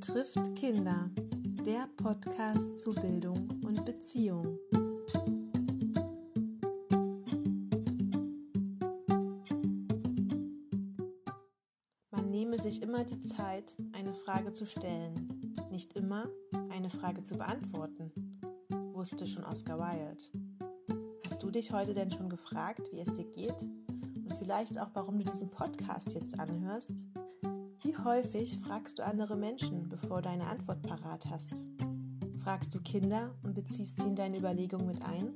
betrifft Kinder. Der Podcast zu Bildung und Beziehung. Man nehme sich immer die Zeit, eine Frage zu stellen, nicht immer eine Frage zu beantworten, wusste schon Oscar Wilde. Hast du dich heute denn schon gefragt, wie es dir geht? Und vielleicht auch, warum du diesen Podcast jetzt anhörst? Wie häufig fragst du andere Menschen, bevor du eine Antwort parat hast? Fragst du Kinder und beziehst sie in deine Überlegungen mit ein?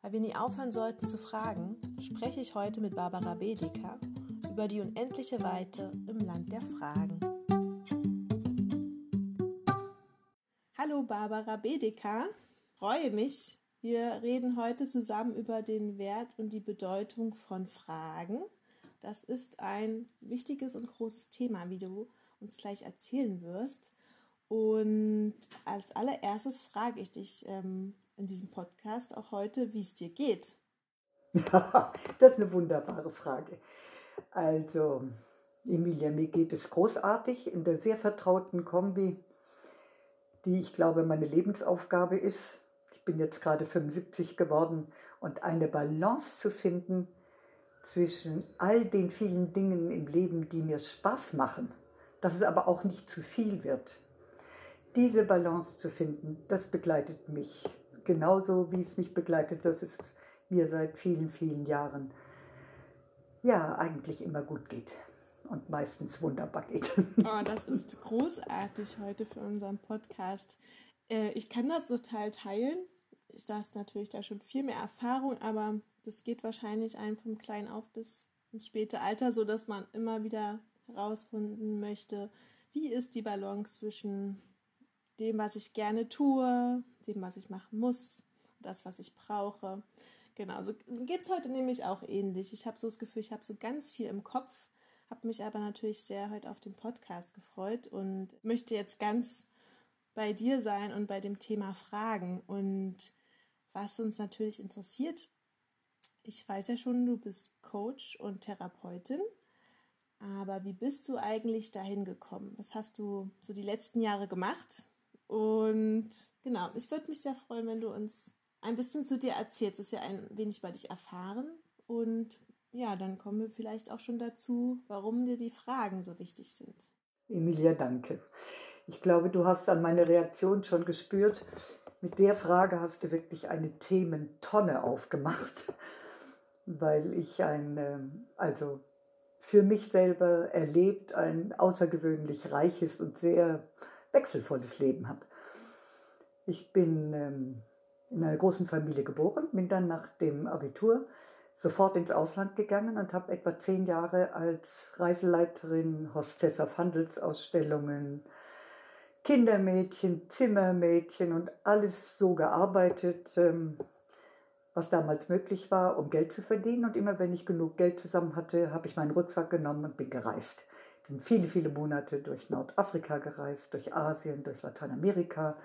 Weil wir nie aufhören sollten zu fragen, spreche ich heute mit Barbara Bedecker über die unendliche Weite im Land der Fragen. Hallo Barbara Bedecker, freue mich. Wir reden heute zusammen über den Wert und die Bedeutung von Fragen das ist ein wichtiges und großes Thema, wie du uns gleich erzählen wirst. Und als allererstes frage ich dich ähm, in diesem Podcast auch heute, wie es dir geht. Das ist eine wunderbare Frage. Also, Emilia, mir geht es großartig in der sehr vertrauten Kombi, die ich glaube meine Lebensaufgabe ist. Ich bin jetzt gerade 75 geworden und eine Balance zu finden zwischen all den vielen Dingen im Leben, die mir Spaß machen, dass es aber auch nicht zu viel wird. Diese Balance zu finden, das begleitet mich genauso, wie es mich begleitet. Das ist mir seit vielen, vielen Jahren ja eigentlich immer gut geht und meistens wunderbar geht. Oh, das ist großartig heute für unseren Podcast. Äh, ich kann das total teilen. Ich da ist natürlich da schon viel mehr Erfahrung, aber das geht wahrscheinlich einem vom Klein auf bis ins späte Alter, so dass man immer wieder herausfinden möchte, wie ist die Balance zwischen dem, was ich gerne tue, dem, was ich machen muss, das, was ich brauche. Genau, so geht es heute nämlich auch ähnlich. Ich habe so das Gefühl, ich habe so ganz viel im Kopf, habe mich aber natürlich sehr heute auf den Podcast gefreut und möchte jetzt ganz bei dir sein und bei dem Thema Fragen. Und was uns natürlich interessiert ich weiß ja schon, du bist Coach und Therapeutin. Aber wie bist du eigentlich dahin gekommen? Was hast du so die letzten Jahre gemacht? Und genau, ich würde mich sehr freuen, wenn du uns ein bisschen zu dir erzählst, dass wir ein wenig über dich erfahren. Und ja, dann kommen wir vielleicht auch schon dazu, warum dir die Fragen so wichtig sind. Emilia, danke. Ich glaube, du hast an meiner Reaktion schon gespürt, mit der Frage hast du wirklich eine Thementonne aufgemacht weil ich ein, ähm, also für mich selber erlebt, ein außergewöhnlich reiches und sehr wechselvolles Leben habe. Ich bin ähm, in einer großen Familie geboren, bin dann nach dem Abitur sofort ins Ausland gegangen und habe etwa zehn Jahre als Reiseleiterin, Hostess auf Handelsausstellungen, Kindermädchen, Zimmermädchen und alles so gearbeitet. Was damals möglich war, um Geld zu verdienen. Und immer wenn ich genug Geld zusammen hatte, habe ich meinen Rucksack genommen und bin gereist. Bin viele, viele Monate durch Nordafrika gereist, durch Asien, durch Lateinamerika.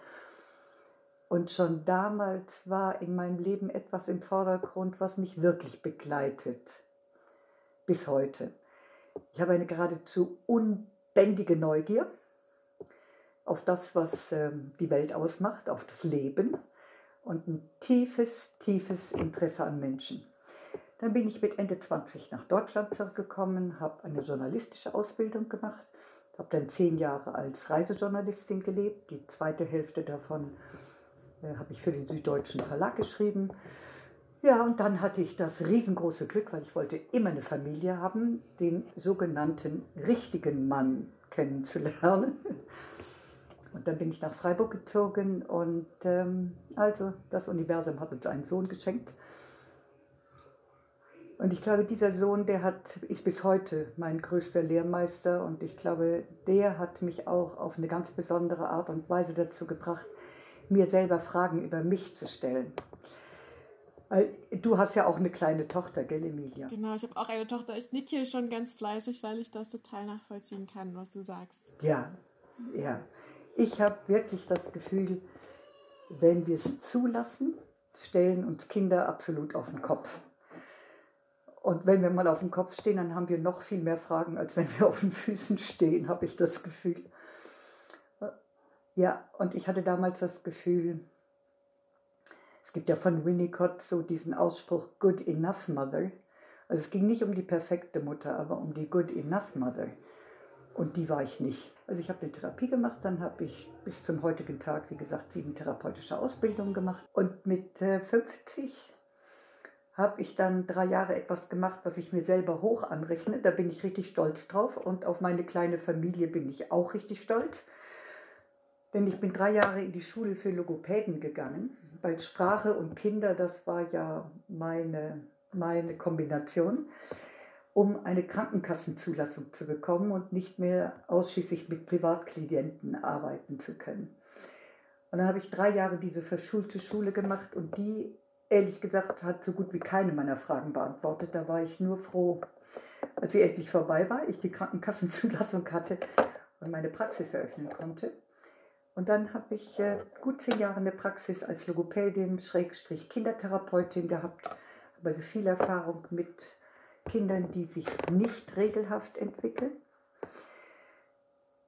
Und schon damals war in meinem Leben etwas im Vordergrund, was mich wirklich begleitet. Bis heute. Ich habe eine geradezu unbändige Neugier auf das, was ähm, die Welt ausmacht, auf das Leben und ein tiefes, tiefes Interesse an Menschen. Dann bin ich mit Ende 20 nach Deutschland zurückgekommen, habe eine journalistische Ausbildung gemacht, habe dann zehn Jahre als Reisejournalistin gelebt. Die zweite Hälfte davon äh, habe ich für den Süddeutschen Verlag geschrieben. Ja, und dann hatte ich das riesengroße Glück, weil ich wollte immer eine Familie haben, den sogenannten richtigen Mann kennenzulernen. Und dann bin ich nach Freiburg gezogen und ähm, also das Universum hat uns einen Sohn geschenkt. Und ich glaube, dieser Sohn, der hat, ist bis heute mein größter Lehrmeister und ich glaube, der hat mich auch auf eine ganz besondere Art und Weise dazu gebracht, mir selber Fragen über mich zu stellen. Du hast ja auch eine kleine Tochter, gell, Emilia? Genau, ich habe auch eine Tochter. Ich nicke hier schon ganz fleißig, weil ich das total nachvollziehen kann, was du sagst. Ja, ja. Ich habe wirklich das Gefühl, wenn wir es zulassen, stellen uns Kinder absolut auf den Kopf. Und wenn wir mal auf dem Kopf stehen, dann haben wir noch viel mehr Fragen, als wenn wir auf den Füßen stehen, habe ich das Gefühl. Ja, und ich hatte damals das Gefühl, es gibt ja von Winnicott so diesen Ausspruch Good Enough Mother. Also es ging nicht um die perfekte Mutter, aber um die Good Enough Mother. Und die war ich nicht. Also ich habe eine Therapie gemacht, dann habe ich bis zum heutigen Tag, wie gesagt, sieben therapeutische Ausbildungen gemacht. Und mit 50 äh, habe ich dann drei Jahre etwas gemacht, was ich mir selber hoch anrechne. Da bin ich richtig stolz drauf. Und auf meine kleine Familie bin ich auch richtig stolz. Denn ich bin drei Jahre in die Schule für Logopäden gegangen, weil Sprache und Kinder, das war ja meine, meine Kombination, um eine Krankenkassenzulassung zu bekommen und nicht mehr ausschließlich mit Privatklienten arbeiten zu können. Und dann habe ich drei Jahre diese verschulte Schule gemacht und die ehrlich gesagt, hat so gut wie keine meiner Fragen beantwortet. Da war ich nur froh, als sie endlich vorbei war, ich die Krankenkassenzulassung hatte und meine Praxis eröffnen konnte. Und dann habe ich äh, gut zehn Jahre eine Praxis als Logopädin, Schrägstrich Kindertherapeutin gehabt, habe also viel Erfahrung mit Kindern, die sich nicht regelhaft entwickeln.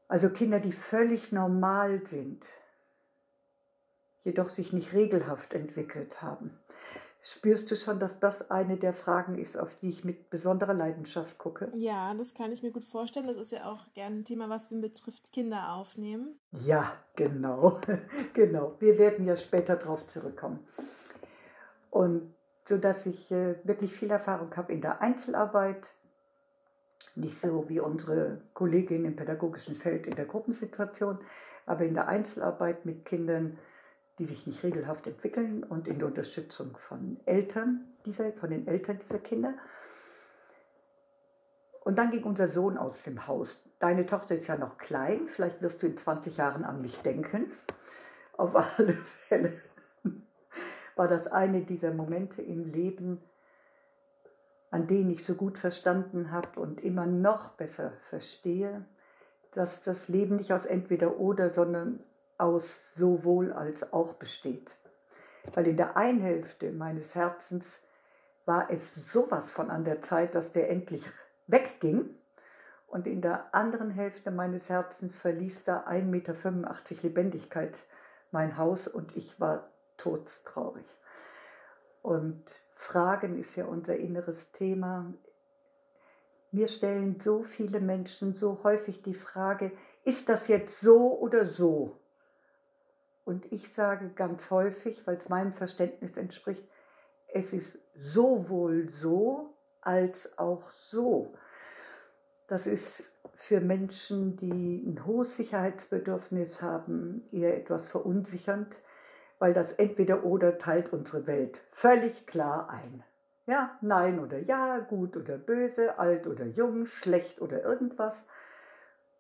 Also Kinder, die völlig normal sind, jedoch sich nicht regelhaft entwickelt haben. Spürst du schon, dass das eine der Fragen ist, auf die ich mit besonderer Leidenschaft gucke? Ja, das kann ich mir gut vorstellen. Das ist ja auch gerne ein Thema, was wir betrifft Kinder aufnehmen. Ja, genau. genau. Wir werden ja später darauf zurückkommen. Und so dass ich äh, wirklich viel Erfahrung habe in der Einzelarbeit, nicht so wie unsere Kollegin im pädagogischen Feld in der Gruppensituation, aber in der Einzelarbeit mit Kindern, die sich nicht regelhaft entwickeln und in der Unterstützung von Eltern dieser, von den Eltern dieser Kinder. Und dann ging unser Sohn aus dem Haus. Deine Tochter ist ja noch klein, vielleicht wirst du in 20 Jahren an mich denken. Auf alle Fälle war das eine dieser Momente im Leben, an denen ich so gut verstanden habe und immer noch besser verstehe, dass das Leben nicht aus entweder oder, sondern aus sowohl als auch besteht. Weil in der einen Hälfte meines Herzens war es sowas von an der Zeit, dass der endlich wegging. Und in der anderen Hälfte meines Herzens verließ da 1,85 Meter Lebendigkeit mein Haus und ich war todstraurig. Und Fragen ist ja unser inneres Thema. Mir stellen so viele Menschen so häufig die Frage, ist das jetzt so oder so? Und ich sage ganz häufig, weil es meinem Verständnis entspricht, es ist sowohl so als auch so. Das ist für Menschen, die ein hohes Sicherheitsbedürfnis haben, eher etwas verunsichernd, weil das entweder oder teilt unsere Welt völlig klar ein. Ja, nein oder ja, gut oder böse, alt oder jung, schlecht oder irgendwas.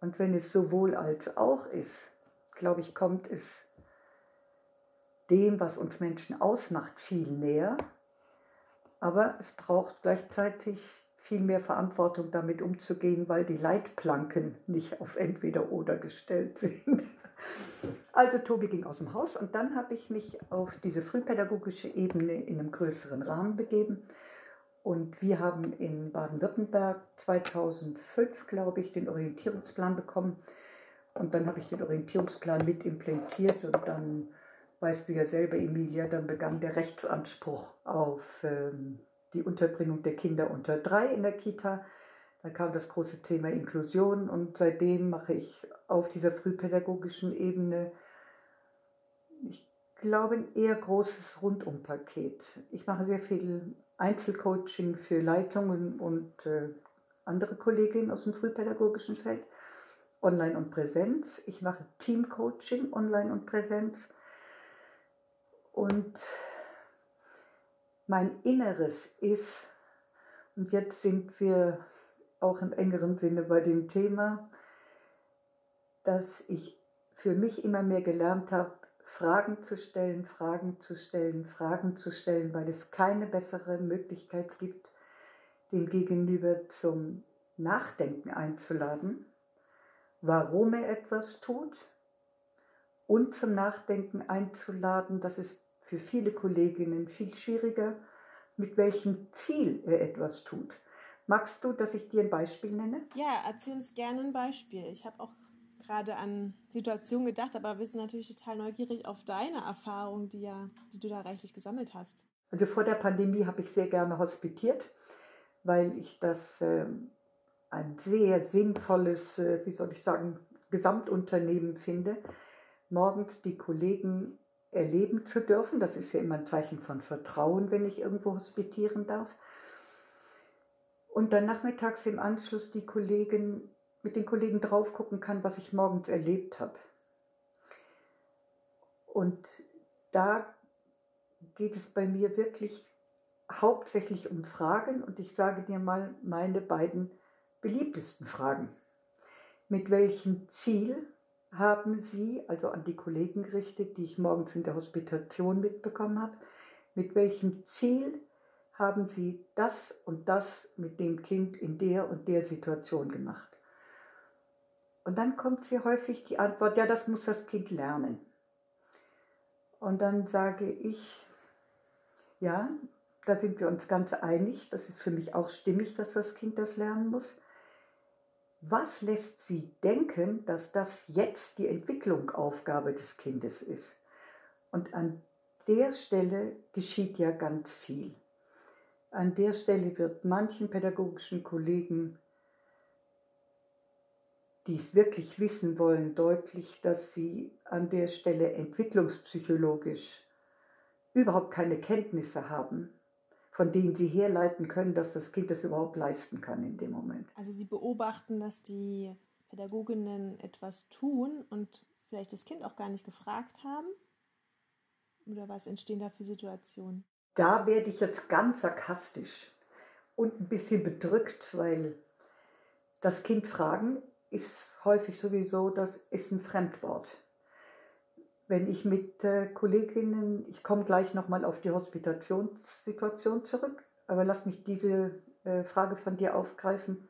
Und wenn es sowohl als auch ist, glaube ich, kommt es dem, was uns Menschen ausmacht, viel näher. Aber es braucht gleichzeitig viel mehr Verantwortung, damit umzugehen, weil die Leitplanken nicht auf entweder oder gestellt sind. Also Tobi ging aus dem Haus und dann habe ich mich auf diese frühpädagogische Ebene in einem größeren Rahmen begeben. Und wir haben in Baden-Württemberg 2005, glaube ich, den Orientierungsplan bekommen. Und dann habe ich den Orientierungsplan mit implementiert und dann weißt du ja selber, Emilia, dann begann der Rechtsanspruch auf ähm, die Unterbringung der Kinder unter drei in der Kita. Dann kam das große Thema Inklusion und seitdem mache ich auf dieser frühpädagogischen Ebene, ich glaube, ein eher großes Rundumpaket. Ich mache sehr viel Einzelcoaching für Leitungen und äh, andere Kolleginnen aus dem frühpädagogischen Feld, online und Präsenz. Ich mache Teamcoaching, online und Präsenz. Und mein Inneres ist, und jetzt sind wir auch im engeren Sinne bei dem Thema, dass ich für mich immer mehr gelernt habe, Fragen zu stellen, Fragen zu stellen, Fragen zu stellen, weil es keine bessere Möglichkeit gibt, den Gegenüber zum Nachdenken einzuladen, warum er etwas tut und zum Nachdenken einzuladen, dass es für viele Kolleginnen viel schwieriger, mit welchem Ziel er etwas tut. Magst du, dass ich dir ein Beispiel nenne? Ja, erzähl uns gerne ein Beispiel. Ich habe auch gerade an Situationen gedacht, aber wir sind natürlich total neugierig auf deine Erfahrung, die, ja, die du da reichlich gesammelt hast. Also vor der Pandemie habe ich sehr gerne hospitiert, weil ich das äh, ein sehr sinnvolles, äh, wie soll ich sagen, Gesamtunternehmen finde, morgens die Kollegen erleben zu dürfen. Das ist ja immer ein Zeichen von Vertrauen, wenn ich irgendwo hospitieren darf. Und dann nachmittags im Anschluss die Kollegen, mit den Kollegen drauf gucken kann, was ich morgens erlebt habe. Und da geht es bei mir wirklich hauptsächlich um Fragen und ich sage dir mal meine beiden beliebtesten Fragen. Mit welchem Ziel haben Sie, also an die Kollegen gerichtet, die ich morgens in der Hospitation mitbekommen habe, mit welchem Ziel haben Sie das und das mit dem Kind in der und der Situation gemacht? Und dann kommt sehr häufig die Antwort, ja, das muss das Kind lernen. Und dann sage ich, ja, da sind wir uns ganz einig, das ist für mich auch stimmig, dass das Kind das lernen muss. Was lässt Sie denken, dass das jetzt die Entwicklungsaufgabe des Kindes ist? Und an der Stelle geschieht ja ganz viel. An der Stelle wird manchen pädagogischen Kollegen, die es wirklich wissen wollen, deutlich, dass sie an der Stelle entwicklungspsychologisch überhaupt keine Kenntnisse haben von denen sie herleiten können, dass das Kind das überhaupt leisten kann in dem Moment. Also sie beobachten, dass die Pädagoginnen etwas tun und vielleicht das Kind auch gar nicht gefragt haben? Oder was entstehen da für Situationen? Da werde ich jetzt ganz sarkastisch und ein bisschen bedrückt, weil das Kind fragen ist häufig sowieso, das ist ein Fremdwort wenn ich mit äh, Kolleginnen, ich komme gleich nochmal auf die Hospitationssituation zurück, aber lass mich diese äh, Frage von dir aufgreifen.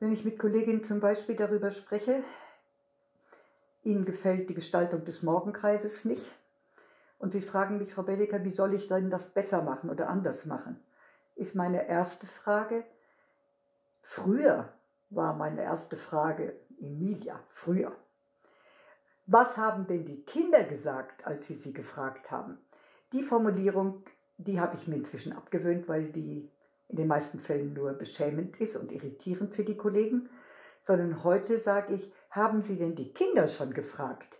Wenn ich mit Kolleginnen zum Beispiel darüber spreche, ihnen gefällt die Gestaltung des Morgenkreises nicht und sie fragen mich, Frau Belliker, wie soll ich denn das besser machen oder anders machen, ist meine erste Frage, früher war meine erste Frage, Emilia, früher was haben denn die Kinder gesagt, als sie sie gefragt haben? Die Formulierung, die habe ich mir inzwischen abgewöhnt, weil die in den meisten Fällen nur beschämend ist und irritierend für die Kollegen, sondern heute sage ich, haben Sie denn die Kinder schon gefragt?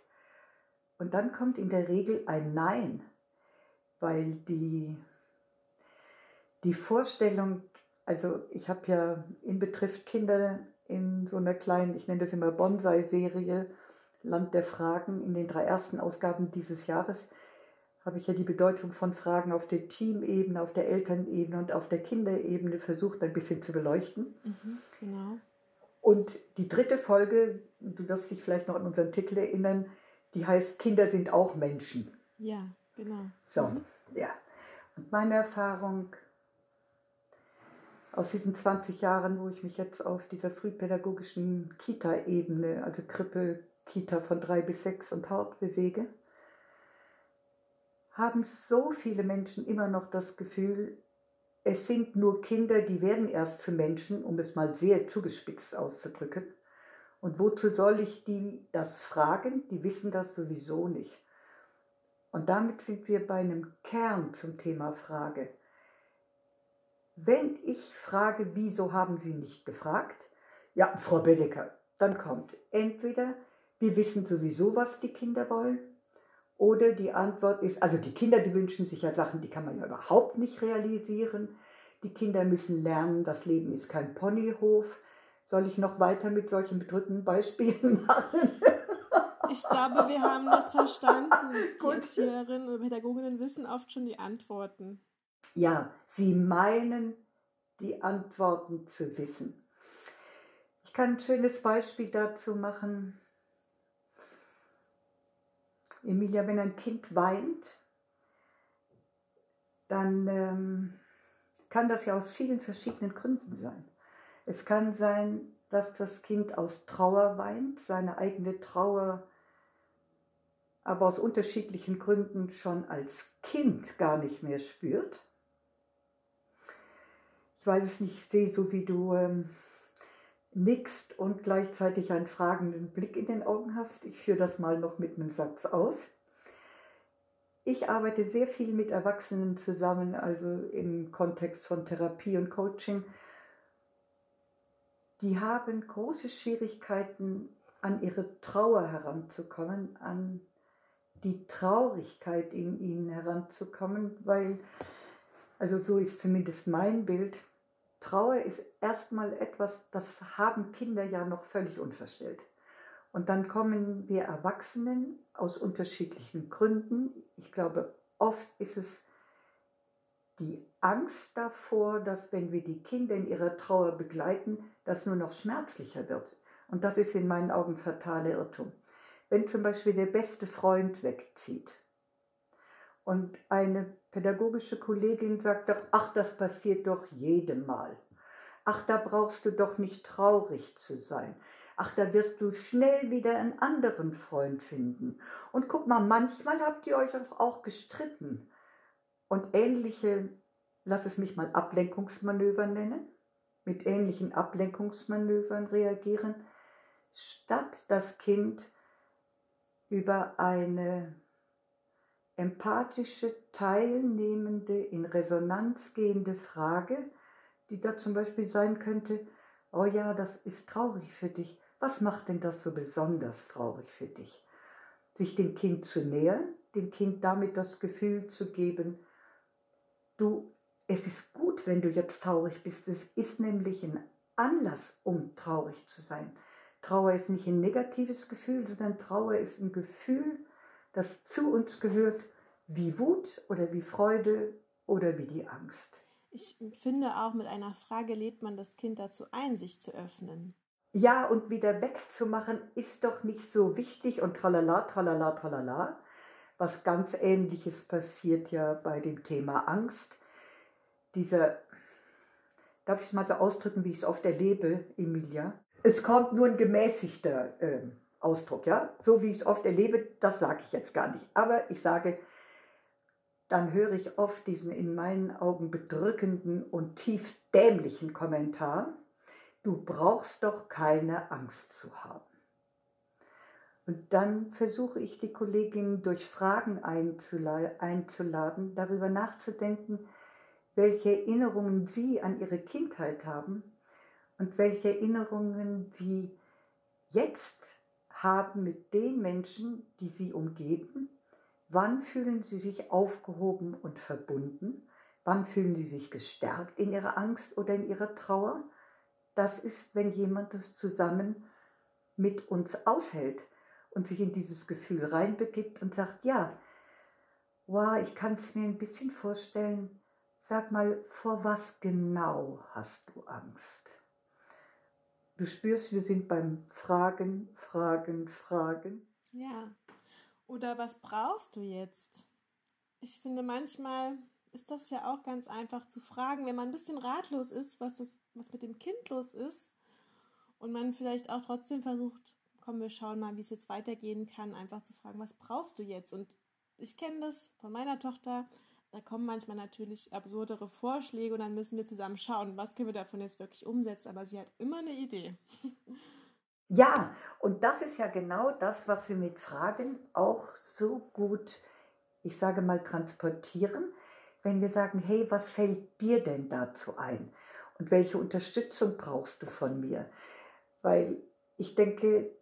Und dann kommt in der Regel ein Nein, weil die, die Vorstellung, also ich habe ja in Betrifft Kinder in so einer kleinen, ich nenne das immer Bonsai-Serie, Land der Fragen. In den drei ersten Ausgaben dieses Jahres habe ich ja die Bedeutung von Fragen auf der Teamebene, auf der Elternebene und auf der Kinderebene versucht ein bisschen zu beleuchten. Mhm, genau. Und die dritte Folge, du wirst dich vielleicht noch an unseren Titel erinnern, die heißt Kinder sind auch Menschen. Ja, genau. So, mhm. ja. Und meine Erfahrung aus diesen 20 Jahren, wo ich mich jetzt auf dieser frühpädagogischen Kita-Ebene, also Krippe, Kita von drei bis sechs und Haupt bewege, haben so viele Menschen immer noch das Gefühl, es sind nur Kinder, die werden erst zu Menschen, um es mal sehr zugespitzt auszudrücken. Und wozu soll ich die das fragen? Die wissen das sowieso nicht. Und damit sind wir bei einem Kern zum Thema Frage. Wenn ich frage, wieso haben Sie nicht gefragt? Ja, Frau Bedecker, dann kommt entweder wir wissen sowieso, was die Kinder wollen. Oder die Antwort ist, also die Kinder, die wünschen sich ja Sachen, die kann man ja überhaupt nicht realisieren. Die Kinder müssen lernen, das Leben ist kein Ponyhof. Soll ich noch weiter mit solchen bedrückenden Beispielen machen? Ich glaube, wir haben das verstanden. Die Erzieherinnen und Pädagoginnen wissen oft schon die Antworten. Ja, sie meinen, die Antworten zu wissen. Ich kann ein schönes Beispiel dazu machen. Emilia, wenn ein Kind weint, dann ähm, kann das ja aus vielen verschiedenen Gründen sein. Es kann sein, dass das Kind aus Trauer weint, seine eigene Trauer aber aus unterschiedlichen Gründen schon als Kind gar nicht mehr spürt. Ich weiß es nicht, ich sehe so wie du ähm, nickst und gleichzeitig einen fragenden Blick in den Augen hast. Ich führe das mal noch mit einem Satz aus. Ich arbeite sehr viel mit Erwachsenen zusammen, also im Kontext von Therapie und Coaching. Die haben große Schwierigkeiten, an ihre Trauer heranzukommen, an die Traurigkeit in ihnen heranzukommen, weil, also so ist zumindest mein Bild, Trauer ist erstmal etwas, das haben Kinder ja noch völlig unverstellt. Und dann kommen wir Erwachsenen aus unterschiedlichen Gründen. Ich glaube, oft ist es die Angst davor, dass wenn wir die Kinder in ihrer Trauer begleiten, das nur noch schmerzlicher wird. Und das ist in meinen Augen fatale Irrtum. Wenn zum Beispiel der beste Freund wegzieht und eine pädagogische Kollegin sagt doch, ach, das passiert doch jedem Mal. Ach, da brauchst du doch nicht traurig zu sein. Ach, da wirst du schnell wieder einen anderen Freund finden. Und guck mal, manchmal habt ihr euch auch gestritten. Und ähnliche, lass es mich mal Ablenkungsmanöver nennen, mit ähnlichen Ablenkungsmanövern reagieren, statt das Kind über eine empathische, teilnehmende, in Resonanz gehende Frage, die da zum Beispiel sein könnte, oh ja, das ist traurig für dich. Was macht denn das so besonders traurig für dich? Sich dem Kind zu nähern, dem Kind damit das Gefühl zu geben, du, es ist gut, wenn du jetzt traurig bist. Es ist nämlich ein Anlass, um traurig zu sein. Trauer ist nicht ein negatives Gefühl, sondern Trauer ist ein Gefühl, das zu uns gehört, wie Wut oder wie Freude oder wie die Angst. Ich finde auch, mit einer Frage lädt man das Kind dazu ein, sich zu öffnen. Ja, und wieder wegzumachen ist doch nicht so wichtig und tralala, tralala, tralala. Was ganz ähnliches passiert ja bei dem Thema Angst. Dieser, darf ich es mal so ausdrücken, wie ich es oft erlebe, Emilia? Es kommt nur ein gemäßigter äh, Ausdruck, ja? So wie ich es oft erlebe, das sage ich jetzt gar nicht. Aber ich sage, dann höre ich oft diesen in meinen Augen bedrückenden und tief dämlichen Kommentar, du brauchst doch keine Angst zu haben. Und dann versuche ich die Kolleginnen durch Fragen einzuladen, darüber nachzudenken, welche Erinnerungen sie an ihre Kindheit haben und welche Erinnerungen sie jetzt haben mit den Menschen, die sie umgeben. Wann fühlen sie sich aufgehoben und verbunden? Wann fühlen sie sich gestärkt in ihrer Angst oder in ihrer Trauer? Das ist, wenn jemand das zusammen mit uns aushält und sich in dieses Gefühl reinbegibt und sagt, ja, wow, ich kann es mir ein bisschen vorstellen, sag mal, vor was genau hast du Angst? Du spürst, wir sind beim Fragen, Fragen, Fragen. Ja. Oder was brauchst du jetzt? Ich finde, manchmal ist das ja auch ganz einfach zu fragen, wenn man ein bisschen ratlos ist, was, das, was mit dem Kind los ist. Und man vielleicht auch trotzdem versucht, komm, wir schauen mal, wie es jetzt weitergehen kann, einfach zu fragen, was brauchst du jetzt? Und ich kenne das von meiner Tochter da kommen manchmal natürlich absurdere Vorschläge und dann müssen wir zusammen schauen, was können wir davon jetzt wirklich umsetzen. Aber sie hat immer eine Idee. Ja, und das ist ja genau das, was wir mit Fragen auch so gut, ich sage mal, transportieren. Wenn wir sagen, hey, was fällt dir denn dazu ein? Und welche Unterstützung brauchst du von mir? Weil ich denke,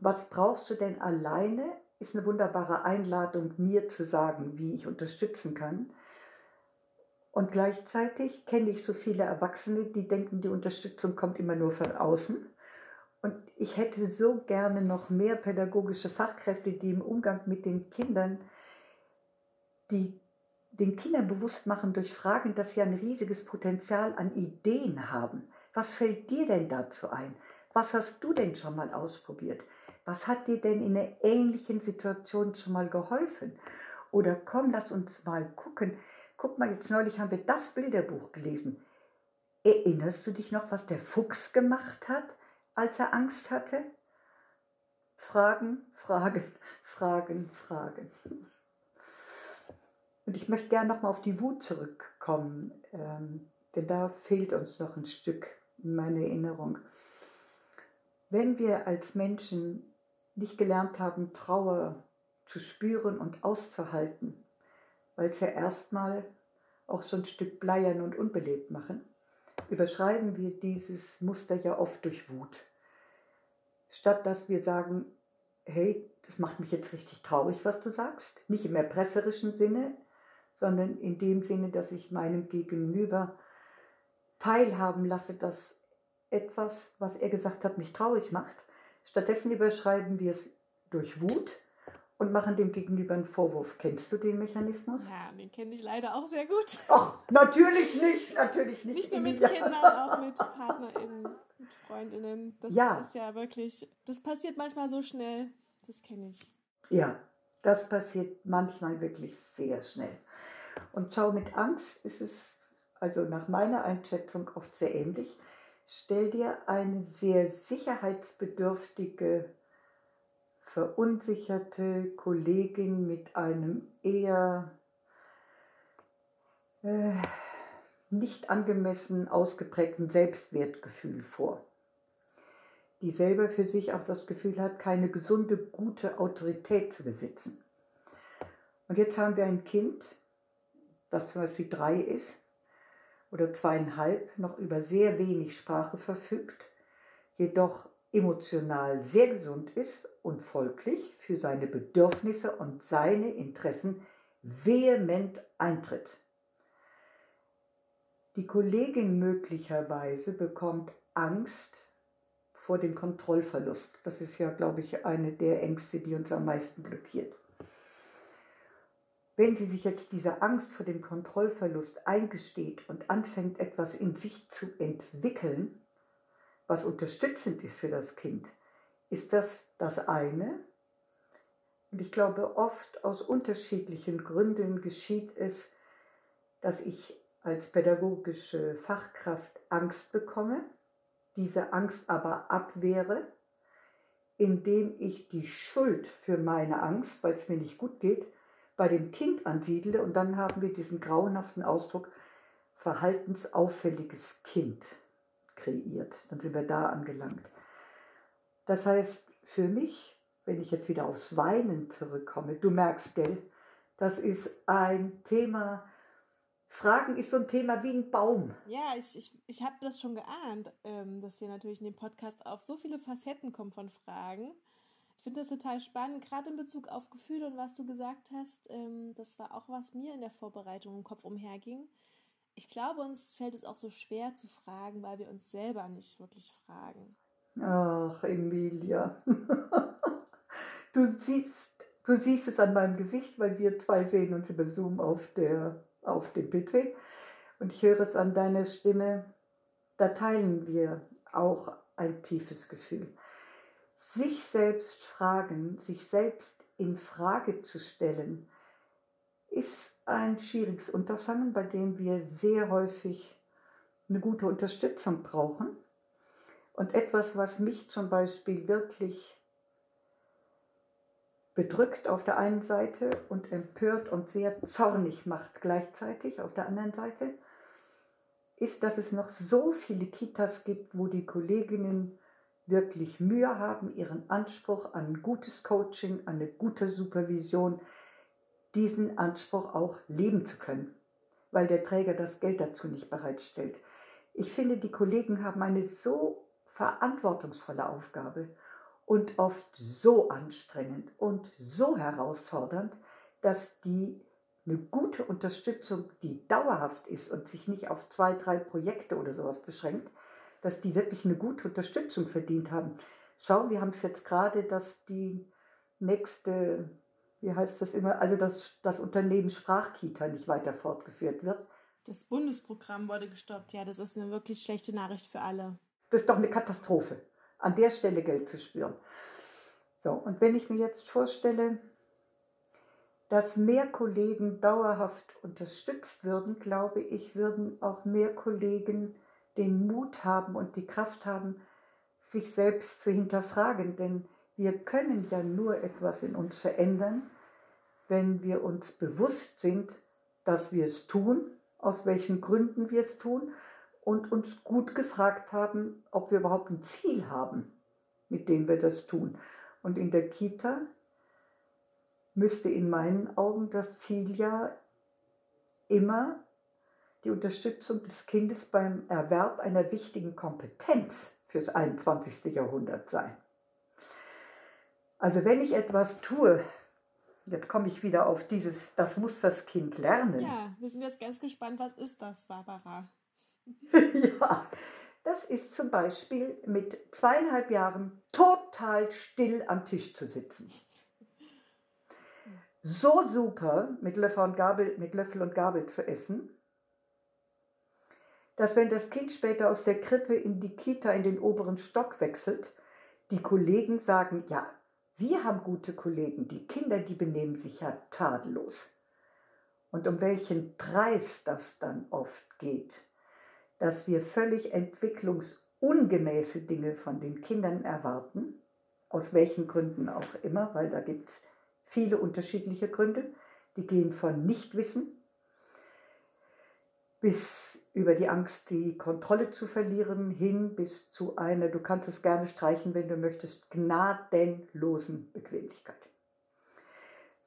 was brauchst du denn alleine? ist eine wunderbare Einladung, mir zu sagen, wie ich unterstützen kann. Und gleichzeitig kenne ich so viele Erwachsene, die denken, die Unterstützung kommt immer nur von außen. Und ich hätte so gerne noch mehr pädagogische Fachkräfte, die im Umgang mit den Kindern, die den Kindern bewusst machen durch Fragen, dass sie ein riesiges Potenzial an Ideen haben. Was fällt dir denn dazu ein? Was hast du denn schon mal ausprobiert? Was hat dir denn in einer ähnlichen Situation schon mal geholfen? Oder komm, lass uns mal gucken. Guck mal, jetzt neulich haben wir das Bilderbuch gelesen. Erinnerst du dich noch, was der Fuchs gemacht hat, als er Angst hatte? Fragen, Fragen, Fragen, Fragen. Und ich möchte gerne nochmal auf die Wut zurückkommen, ähm, denn da fehlt uns noch ein Stück in meiner Erinnerung. Wenn wir als Menschen nicht gelernt haben, Trauer zu spüren und auszuhalten, weil es ja erstmal auch so ein Stück bleiern und unbelebt machen, überschreiben wir dieses Muster ja oft durch Wut. Statt dass wir sagen, hey, das macht mich jetzt richtig traurig, was du sagst. Nicht im erpresserischen Sinne, sondern in dem Sinne, dass ich meinem Gegenüber teilhaben lasse, dass etwas, was er gesagt hat, mich traurig macht. Stattdessen überschreiben wir es durch Wut und machen dem Gegenüber einen Vorwurf. Kennst du den Mechanismus? Ja, den kenne ich leider auch sehr gut. Ach, natürlich nicht, natürlich nicht. Nicht nur mit Kindern, auch mit PartnerInnen, mit Freundinnen. Das ja. ist ja wirklich, das passiert manchmal so schnell. Das kenne ich. Ja, das passiert manchmal wirklich sehr schnell. Und schau, mit Angst ist es, also nach meiner Einschätzung, oft sehr ähnlich. Stell dir eine sehr sicherheitsbedürftige, verunsicherte Kollegin mit einem eher äh, nicht angemessen ausgeprägten Selbstwertgefühl vor, die selber für sich auch das Gefühl hat, keine gesunde, gute Autorität zu besitzen. Und jetzt haben wir ein Kind, das zum Beispiel drei ist, oder zweieinhalb noch über sehr wenig Sprache verfügt, jedoch emotional sehr gesund ist und folglich für seine Bedürfnisse und seine Interessen vehement eintritt. Die Kollegin möglicherweise bekommt Angst vor dem Kontrollverlust. Das ist ja, glaube ich, eine der Ängste, die uns am meisten blockiert. Wenn sie sich jetzt diese Angst vor dem Kontrollverlust eingesteht und anfängt, etwas in sich zu entwickeln, was unterstützend ist für das Kind, ist das das eine. Und ich glaube, oft aus unterschiedlichen Gründen geschieht es, dass ich als pädagogische Fachkraft Angst bekomme, diese Angst aber abwehre, indem ich die Schuld für meine Angst, weil es mir nicht gut geht, bei dem Kind ansiedle und dann haben wir diesen grauenhaften Ausdruck verhaltensauffälliges Kind kreiert. Dann sind wir da angelangt. Das heißt, für mich, wenn ich jetzt wieder aufs Weinen zurückkomme, du merkst, gell, das ist ein Thema, Fragen ist so ein Thema wie ein Baum. Ja, ich, ich, ich habe das schon geahnt, ähm, dass wir natürlich in dem Podcast auf so viele Facetten kommen von Fragen. Ich finde das total spannend, gerade in Bezug auf Gefühle und was du gesagt hast. Ähm, das war auch, was mir in der Vorbereitung im Kopf umherging. Ich glaube, uns fällt es auch so schwer zu fragen, weil wir uns selber nicht wirklich fragen. Ach, Emilia. du, siehst, du siehst es an meinem Gesicht, weil wir zwei sehen uns über Zoom auf, der, auf dem PC. Und ich höre es an deiner Stimme. Da teilen wir auch ein tiefes Gefühl sich selbst fragen, sich selbst in Frage zu stellen, ist ein schwieriges Unterfangen, bei dem wir sehr häufig eine gute Unterstützung brauchen. Und etwas, was mich zum Beispiel wirklich bedrückt auf der einen Seite und empört und sehr zornig macht gleichzeitig auf der anderen Seite, ist, dass es noch so viele Kitas gibt, wo die Kolleginnen wirklich Mühe haben, ihren Anspruch an gutes Coaching, an eine gute Supervision, diesen Anspruch auch leben zu können, weil der Träger das Geld dazu nicht bereitstellt. Ich finde, die Kollegen haben eine so verantwortungsvolle Aufgabe und oft so anstrengend und so herausfordernd, dass die eine gute Unterstützung, die dauerhaft ist und sich nicht auf zwei, drei Projekte oder sowas beschränkt, dass die wirklich eine gute Unterstützung verdient haben. Schau, wir haben es jetzt gerade, dass die nächste, wie heißt das immer, also dass das Unternehmen Sprachkita nicht weiter fortgeführt wird. Das Bundesprogramm wurde gestoppt. Ja, das ist eine wirklich schlechte Nachricht für alle. Das ist doch eine Katastrophe, an der Stelle Geld zu spüren. So, und wenn ich mir jetzt vorstelle, dass mehr Kollegen dauerhaft unterstützt würden, glaube ich, würden auch mehr Kollegen den Mut haben und die Kraft haben, sich selbst zu hinterfragen. Denn wir können ja nur etwas in uns verändern, wenn wir uns bewusst sind, dass wir es tun, aus welchen Gründen wir es tun und uns gut gefragt haben, ob wir überhaupt ein Ziel haben mit dem wir das tun. Und in der Kita müsste in meinen Augen das Ziel ja immer die Unterstützung des Kindes beim Erwerb einer wichtigen Kompetenz fürs 21. Jahrhundert sein. Also wenn ich etwas tue, jetzt komme ich wieder auf dieses, das muss das Kind lernen. Ja, wir sind jetzt ganz gespannt, was ist das, Barbara? ja, das ist zum Beispiel mit zweieinhalb Jahren total still am Tisch zu sitzen. So super mit Löffel und Gabel, mit Löffel und Gabel zu essen, dass wenn das Kind später aus der Krippe in die Kita in den oberen Stock wechselt, die Kollegen sagen, ja, wir haben gute Kollegen, die Kinder, die benehmen sich ja tadellos. Und um welchen Preis das dann oft geht, dass wir völlig entwicklungsungemäße Dinge von den Kindern erwarten, aus welchen Gründen auch immer, weil da gibt es viele unterschiedliche Gründe, die gehen von Nichtwissen bis über die Angst, die Kontrolle zu verlieren, hin bis zu einer, du kannst es gerne streichen, wenn du möchtest, gnadenlosen Bequemlichkeit.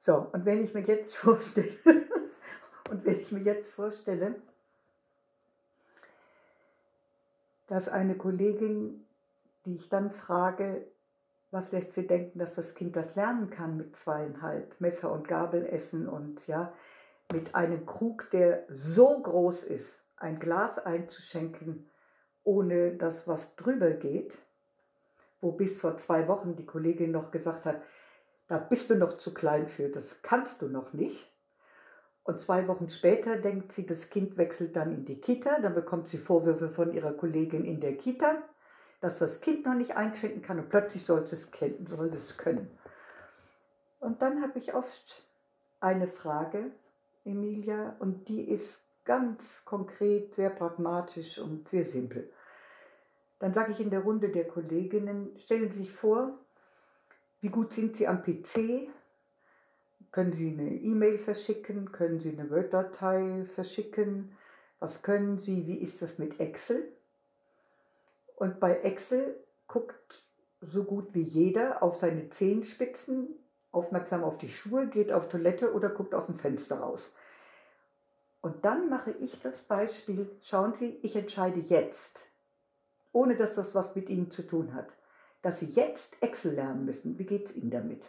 So, und wenn ich mir jetzt vorstelle, und wenn ich mir jetzt vorstelle, dass eine Kollegin, die ich dann frage, was lässt sie denken, dass das Kind das lernen kann mit zweieinhalb Messer und Gabel essen und ja, mit einem Krug, der so groß ist, ein Glas einzuschenken, ohne dass was drüber geht, wo bis vor zwei Wochen die Kollegin noch gesagt hat, da bist du noch zu klein für, das kannst du noch nicht. Und zwei Wochen später denkt sie, das Kind wechselt dann in die Kita, dann bekommt sie Vorwürfe von ihrer Kollegin in der Kita, dass das Kind noch nicht einschenken kann und plötzlich soll es, es können. Und dann habe ich oft eine Frage, Emilia, und die ist ganz konkret, sehr pragmatisch und sehr simpel. Dann sage ich in der Runde der Kolleginnen, stellen Sie sich vor, wie gut sind Sie am PC? Können Sie eine E-Mail verschicken? Können Sie eine Word-Datei verschicken? Was können Sie? Wie ist das mit Excel? Und bei Excel guckt so gut wie jeder auf seine Zehenspitzen, aufmerksam auf die Schuhe, geht auf Toilette oder guckt aus dem Fenster raus. Und dann mache ich das Beispiel, schauen Sie, ich entscheide jetzt, ohne dass das was mit Ihnen zu tun hat, dass Sie jetzt Excel lernen müssen. Wie geht es Ihnen damit?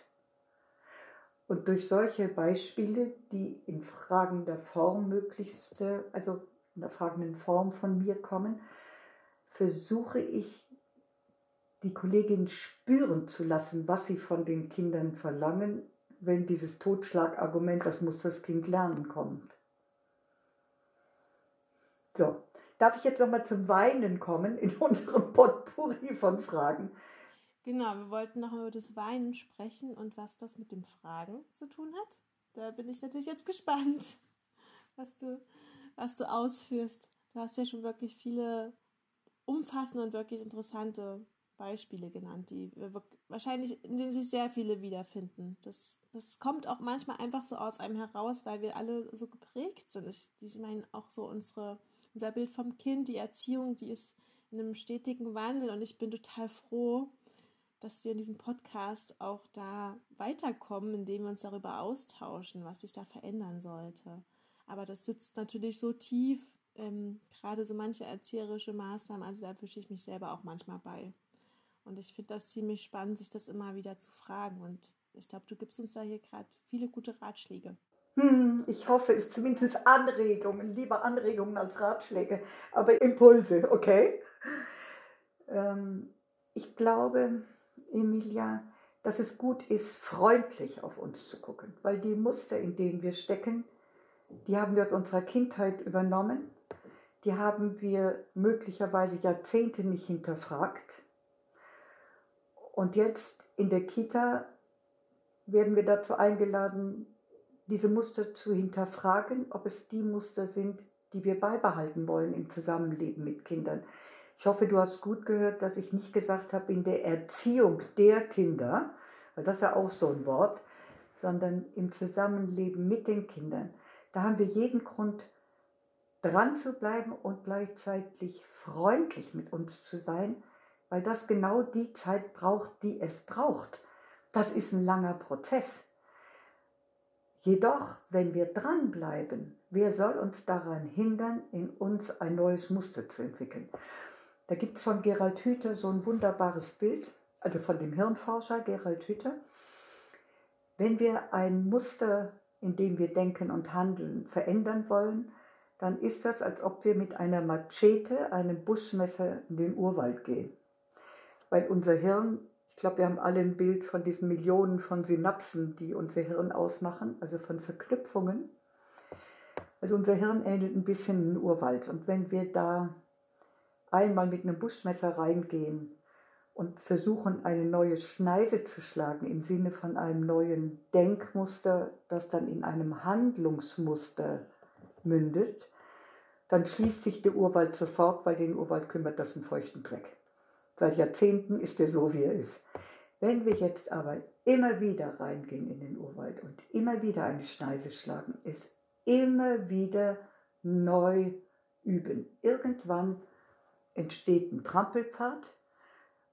Und durch solche Beispiele, die in fragender Form möglichste, also in der fragenden Form von mir kommen, versuche ich die Kollegin spüren zu lassen, was sie von den Kindern verlangen, wenn dieses Totschlagargument, das muss das Kind lernen, kommt. So, darf ich jetzt nochmal zum Weinen kommen in unserem Potpourri von Fragen? Genau, wir wollten noch über das Weinen sprechen und was das mit dem Fragen zu tun hat. Da bin ich natürlich jetzt gespannt, was du, was du ausführst. Du hast ja schon wirklich viele umfassende und wirklich interessante Beispiele genannt, die wahrscheinlich, in denen sich sehr viele wiederfinden. Das, das kommt auch manchmal einfach so aus einem heraus, weil wir alle so geprägt sind. Ich, ich meine auch so unsere unser Bild vom Kind, die Erziehung, die ist in einem stetigen Wandel und ich bin total froh, dass wir in diesem Podcast auch da weiterkommen, indem wir uns darüber austauschen, was sich da verändern sollte. Aber das sitzt natürlich so tief, ähm, gerade so manche erzieherische Maßnahmen, also da erwische ich mich selber auch manchmal bei. Und ich finde das ziemlich spannend, sich das immer wieder zu fragen. Und ich glaube, du gibst uns da hier gerade viele gute Ratschläge. Hm, ich hoffe, es zumindest Anregungen, lieber Anregungen als Ratschläge, aber Impulse, okay? Ähm, ich glaube, Emilia, dass es gut ist, freundlich auf uns zu gucken, weil die Muster, in denen wir stecken, die haben wir aus unserer Kindheit übernommen, die haben wir möglicherweise Jahrzehnte nicht hinterfragt. Und jetzt in der Kita werden wir dazu eingeladen, diese Muster zu hinterfragen, ob es die Muster sind, die wir beibehalten wollen im Zusammenleben mit Kindern. Ich hoffe, du hast gut gehört, dass ich nicht gesagt habe, in der Erziehung der Kinder, weil das ist ja auch so ein Wort, sondern im Zusammenleben mit den Kindern. Da haben wir jeden Grund, dran zu bleiben und gleichzeitig freundlich mit uns zu sein, weil das genau die Zeit braucht, die es braucht. Das ist ein langer Prozess. Jedoch, wenn wir dranbleiben, wer soll uns daran hindern, in uns ein neues Muster zu entwickeln? Da gibt es von Gerald Hüther so ein wunderbares Bild, also von dem Hirnforscher Gerald Hüther. Wenn wir ein Muster, in dem wir denken und handeln, verändern wollen, dann ist das, als ob wir mit einer Machete, einem Buschmesser in den Urwald gehen. Weil unser Hirn, ich glaube, wir haben alle ein Bild von diesen Millionen von Synapsen, die unser Hirn ausmachen, also von Verknüpfungen. Also unser Hirn ähnelt ein bisschen einem Urwald. Und wenn wir da einmal mit einem Buschmesser reingehen und versuchen, eine neue Schneise zu schlagen im Sinne von einem neuen Denkmuster, das dann in einem Handlungsmuster mündet, dann schließt sich der Urwald sofort, weil den Urwald kümmert das einen feuchten Dreck. Seit Jahrzehnten ist er so, wie er ist. Wenn wir jetzt aber immer wieder reingehen in den Urwald und immer wieder eine Schneise schlagen, es immer wieder neu üben, irgendwann entsteht ein Trampelpfad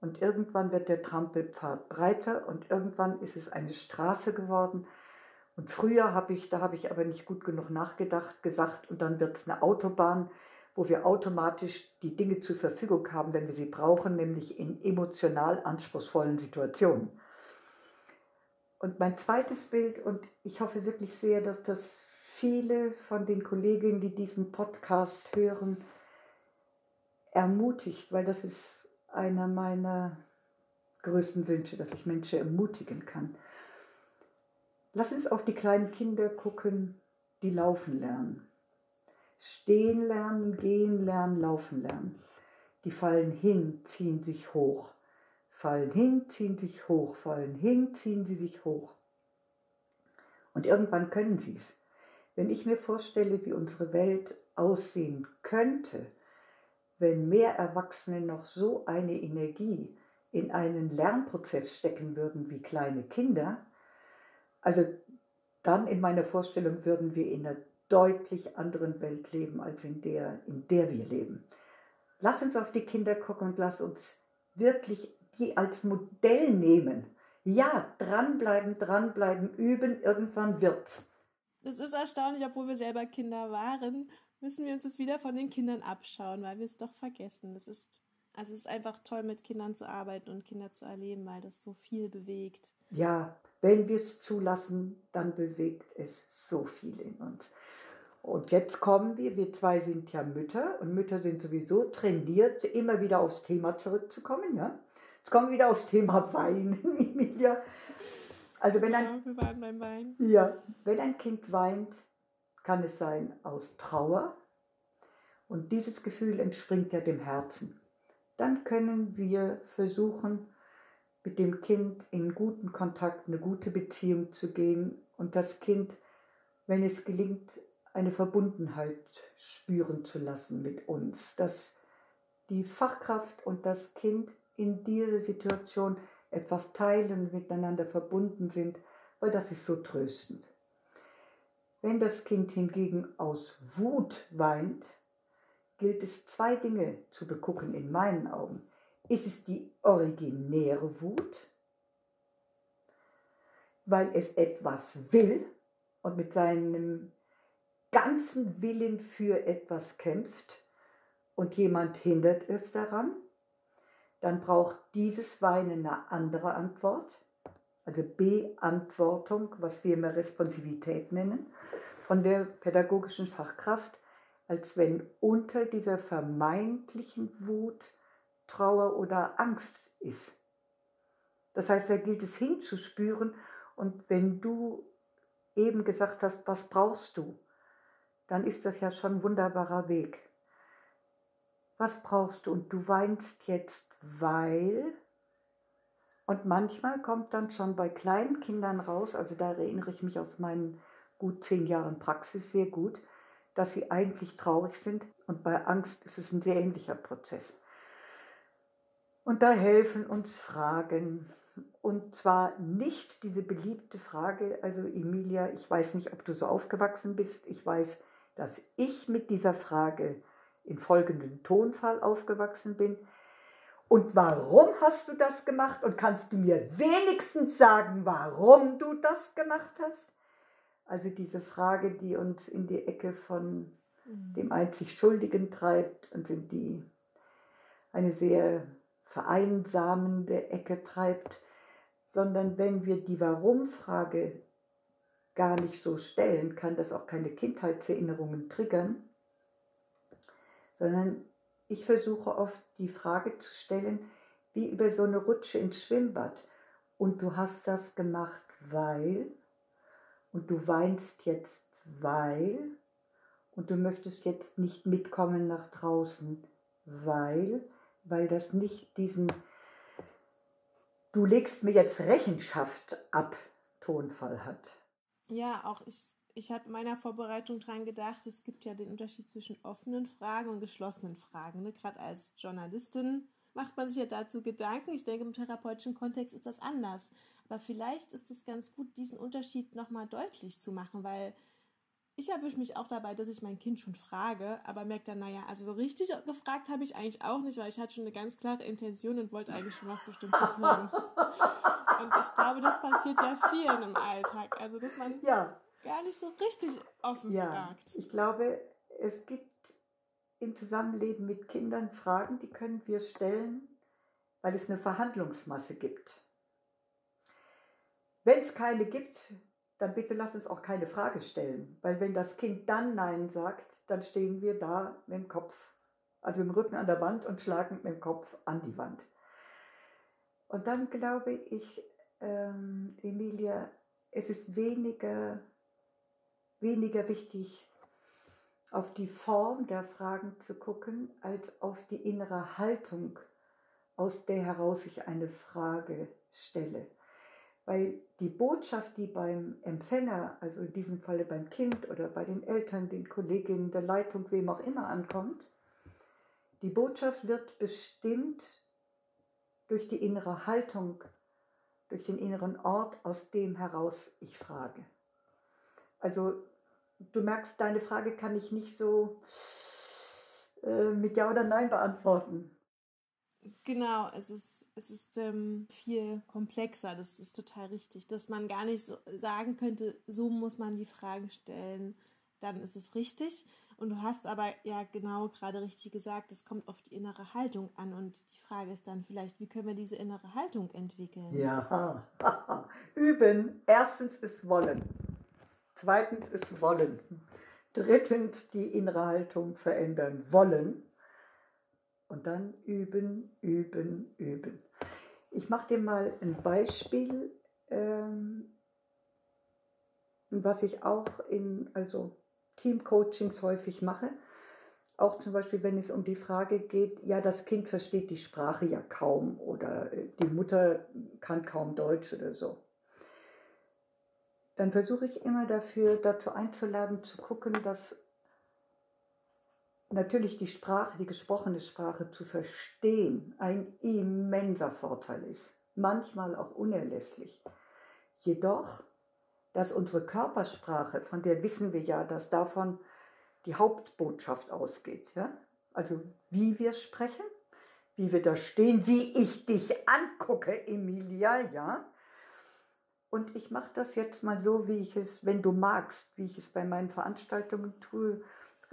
und irgendwann wird der Trampelpfad breiter und irgendwann ist es eine Straße geworden. Und früher habe ich, da habe ich aber nicht gut genug nachgedacht, gesagt, und dann wird es eine Autobahn, wo wir automatisch die Dinge zur Verfügung haben, wenn wir sie brauchen, nämlich in emotional anspruchsvollen Situationen. Und mein zweites Bild, und ich hoffe wirklich sehr, dass das viele von den Kolleginnen, die diesen Podcast hören, ermutigt, weil das ist einer meiner größten Wünsche, dass ich Menschen ermutigen kann. Lass uns auf die kleinen Kinder gucken, die laufen lernen. Stehen lernen, gehen lernen, laufen lernen. Die fallen hin, ziehen sich hoch. Fallen hin, ziehen sich hoch, fallen hin, ziehen sie sich hoch. Und irgendwann können sie es. Wenn ich mir vorstelle, wie unsere Welt aussehen könnte, wenn mehr Erwachsene noch so eine Energie in einen Lernprozess stecken würden wie kleine Kinder, also dann in meiner Vorstellung würden wir in einer deutlich anderen Welt leben als in der, in der wir leben. Lass uns auf die Kinder gucken und lass uns wirklich die als Modell nehmen. Ja, dranbleiben, dranbleiben, üben, irgendwann wird's. Es ist erstaunlich, obwohl wir selber Kinder waren, müssen wir uns das wieder von den Kindern abschauen, weil wir es doch vergessen. Das ist, also es ist einfach toll, mit Kindern zu arbeiten und Kinder zu erleben, weil das so viel bewegt. Ja, wenn wir es zulassen, dann bewegt es so viel in uns. Und jetzt kommen wir, wir zwei sind ja Mütter und Mütter sind sowieso trainiert, immer wieder aufs Thema zurückzukommen. Ja? Jetzt kommen wir wieder aufs Thema Weinen, Emilia. Also wenn ein, ja, wir waren beim Weinen. Ja, wenn ein Kind weint, kann es sein aus Trauer und dieses Gefühl entspringt ja dem Herzen. Dann können wir versuchen, mit dem Kind in guten Kontakt, eine gute Beziehung zu gehen und das Kind, wenn es gelingt, eine Verbundenheit spüren zu lassen mit uns, dass die Fachkraft und das Kind in dieser Situation etwas teilen miteinander verbunden sind, weil das ist so tröstend. Wenn das Kind hingegen aus Wut weint, gilt es zwei Dinge zu begucken in meinen Augen. Ist es die originäre Wut, weil es etwas will und mit seinem ganzen Willen für etwas kämpft und jemand hindert es daran? Dann braucht dieses Weinen eine andere Antwort, also Beantwortung, was wir immer Responsivität nennen, von der pädagogischen Fachkraft, als wenn unter dieser vermeintlichen Wut Trauer oder Angst ist. Das heißt, da gilt es hinzuspüren und wenn du eben gesagt hast, was brauchst du, dann ist das ja schon ein wunderbarer Weg. Was brauchst du? Und du weinst jetzt, weil. Und manchmal kommt dann schon bei kleinen Kindern raus, also da erinnere ich mich aus meinen gut zehn Jahren Praxis sehr gut, dass sie eigentlich traurig sind und bei Angst ist es ein sehr ähnlicher Prozess. Und da helfen uns Fragen. Und zwar nicht diese beliebte Frage, also Emilia, ich weiß nicht, ob du so aufgewachsen bist, ich weiß, dass ich mit dieser Frage in folgendem Tonfall aufgewachsen bin. Und warum hast du das gemacht? Und kannst du mir wenigstens sagen, warum du das gemacht hast? Also diese Frage, die uns in die Ecke von mhm. dem einzig Schuldigen treibt und in die eine sehr vereinsamende Ecke treibt, sondern wenn wir die Warum-Frage gar nicht so stellen, kann das auch keine Kindheitserinnerungen triggern, sondern ich versuche oft die Frage zu stellen, wie über so eine Rutsche ins Schwimmbad. Und du hast das gemacht, weil, und du weinst jetzt, weil, und du möchtest jetzt nicht mitkommen nach draußen, weil, weil das nicht diesen, du legst mir jetzt Rechenschaft ab, Tonfall hat. Ja, auch ich, ich habe in meiner Vorbereitung daran gedacht, es gibt ja den Unterschied zwischen offenen Fragen und geschlossenen Fragen. Ne? Gerade als Journalistin macht man sich ja dazu Gedanken. Ich denke, im therapeutischen Kontext ist das anders. Aber vielleicht ist es ganz gut, diesen Unterschied nochmal deutlich zu machen, weil ich erwische mich auch dabei, dass ich mein Kind schon frage, aber merke dann, naja, also so richtig gefragt habe ich eigentlich auch nicht, weil ich hatte schon eine ganz klare Intention und wollte eigentlich schon was Bestimmtes hören. Und ich glaube, das passiert ja vielen im Alltag. Also, dass man ja. gar nicht so richtig offen ja. fragt. Ich glaube, es gibt im Zusammenleben mit Kindern Fragen, die können wir stellen, weil es eine Verhandlungsmasse gibt. Wenn es keine gibt, dann bitte lass uns auch keine Frage stellen. Weil wenn das Kind dann Nein sagt, dann stehen wir da mit dem Kopf, also mit dem Rücken an der Wand und schlagen mit dem Kopf an die Wand. Und dann glaube ich, ähm, Emilia, es ist weniger, weniger wichtig, auf die Form der Fragen zu gucken, als auf die innere Haltung, aus der heraus ich eine Frage stelle. Weil die Botschaft, die beim Empfänger, also in diesem Falle beim Kind oder bei den Eltern, den Kolleginnen der Leitung, wem auch immer ankommt, die Botschaft wird bestimmt durch die innere Haltung, durch den inneren Ort, aus dem heraus ich frage. Also du merkst, deine Frage kann ich nicht so äh, mit Ja oder Nein beantworten. Genau, es ist, es ist ähm, viel komplexer, das ist total richtig, dass man gar nicht so sagen könnte, so muss man die Fragen stellen, dann ist es richtig. Und du hast aber ja genau gerade richtig gesagt, es kommt auf die innere Haltung an und die Frage ist dann vielleicht, wie können wir diese innere Haltung entwickeln? Ja, üben. Erstens ist Wollen. Zweitens ist Wollen. Drittens die innere Haltung verändern. Wollen. Und dann üben, üben, üben. Ich mache dir mal ein Beispiel, ähm, was ich auch in also Teamcoachings häufig mache. Auch zum Beispiel, wenn es um die Frage geht, ja, das Kind versteht die Sprache ja kaum oder die Mutter kann kaum Deutsch oder so. Dann versuche ich immer dafür, dazu einzuladen, zu gucken, dass natürlich die Sprache, die gesprochene Sprache zu verstehen, ein immenser Vorteil ist. Manchmal auch unerlässlich. Jedoch, dass unsere Körpersprache, von der wissen wir ja, dass davon die Hauptbotschaft ausgeht. Ja? Also wie wir sprechen, wie wir da stehen, wie ich dich angucke, Emilia, ja. Und ich mache das jetzt mal so, wie ich es, wenn du magst, wie ich es bei meinen Veranstaltungen tue,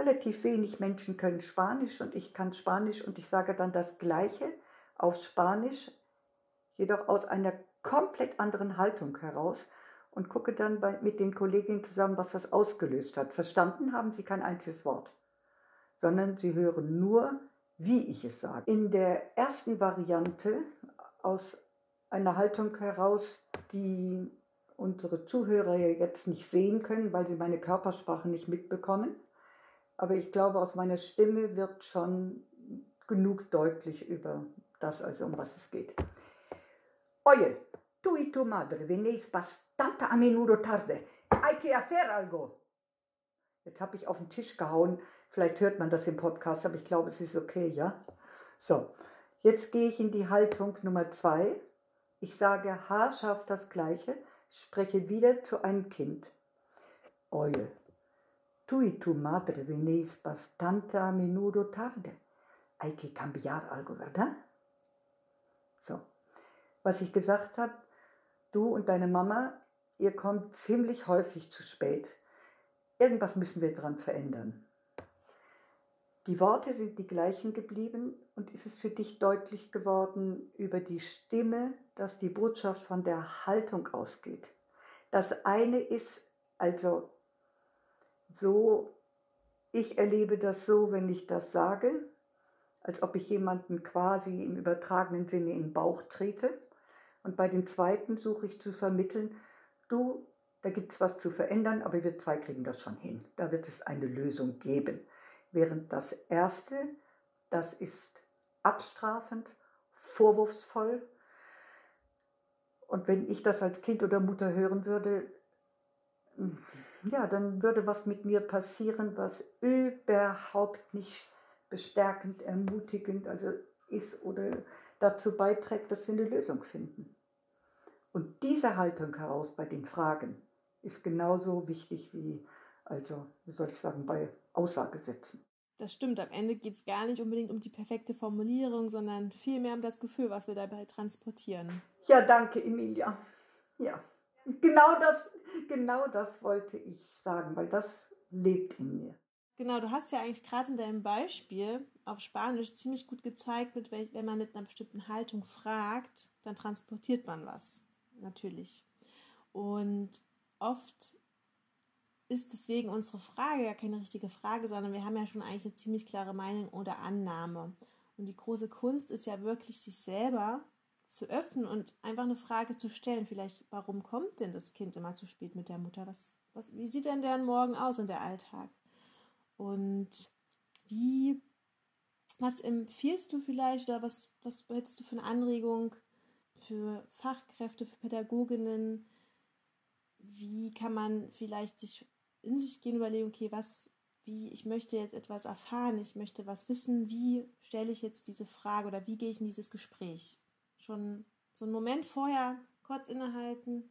Relativ wenig Menschen können Spanisch und ich kann Spanisch und ich sage dann das Gleiche auf Spanisch, jedoch aus einer komplett anderen Haltung heraus und gucke dann bei, mit den Kolleginnen zusammen, was das ausgelöst hat. Verstanden haben sie kein einziges Wort, sondern sie hören nur, wie ich es sage. In der ersten Variante aus einer Haltung heraus, die unsere Zuhörer jetzt nicht sehen können, weil sie meine Körpersprache nicht mitbekommen, aber ich glaube, aus meiner Stimme wird schon genug deutlich über das, also um was es geht. Oye, tú y tu madre venís bastante a menudo tarde. Hay que hacer algo. Jetzt habe ich auf den Tisch gehauen. Vielleicht hört man das im Podcast, aber ich glaube, es ist okay, ja? So, jetzt gehe ich in die Haltung Nummer zwei. Ich sage haarscharf das Gleiche, spreche wieder zu einem Kind. Oye, Tú y tu madre venís bastante a menudo tarde. Hay que cambiar algo, ¿verdad? So, was ich gesagt habe, du und deine Mama, ihr kommt ziemlich häufig zu spät. Irgendwas müssen wir dran verändern. Die Worte sind die gleichen geblieben und ist es für dich deutlich geworden über die Stimme, dass die Botschaft von der Haltung ausgeht. Das eine ist also so, ich erlebe das so, wenn ich das sage, als ob ich jemanden quasi im übertragenen Sinne im Bauch trete. Und bei dem zweiten suche ich zu vermitteln, du, da gibt es was zu verändern, aber wir zwei kriegen das schon hin. Da wird es eine Lösung geben. Während das erste, das ist abstrafend, vorwurfsvoll. Und wenn ich das als Kind oder Mutter hören würde, ja, dann würde was mit mir passieren, was überhaupt nicht bestärkend, ermutigend also ist oder dazu beiträgt, dass wir eine Lösung finden. Und diese Haltung heraus bei den Fragen ist genauso wichtig wie, also, wie soll ich sagen, bei Aussagesätzen. Das stimmt, am Ende geht es gar nicht unbedingt um die perfekte Formulierung, sondern vielmehr um das Gefühl, was wir dabei transportieren. Ja, danke, Emilia. Ja, genau das, genau das wollte ich sagen, weil das lebt in mir. Genau, du hast ja eigentlich gerade in deinem Beispiel auf Spanisch ziemlich gut gezeigt, mit welch, wenn man mit einer bestimmten Haltung fragt, dann transportiert man was. Natürlich. Und oft ist deswegen unsere Frage ja keine richtige Frage, sondern wir haben ja schon eigentlich eine ziemlich klare Meinung oder Annahme. Und die große Kunst ist ja wirklich, sich selber zu öffnen und einfach eine Frage zu stellen. Vielleicht, warum kommt denn das Kind immer zu spät mit der Mutter? Was, was, wie sieht denn der Morgen aus in der Alltag? Und wie, was empfiehlst du vielleicht oder was, was hättest du für eine Anregung für Fachkräfte, für Pädagoginnen? Wie kann man vielleicht sich in sich gehen, überlegen, okay, was, wie, ich möchte jetzt etwas erfahren, ich möchte was wissen, wie stelle ich jetzt diese Frage oder wie gehe ich in dieses Gespräch? Schon so einen Moment vorher kurz innehalten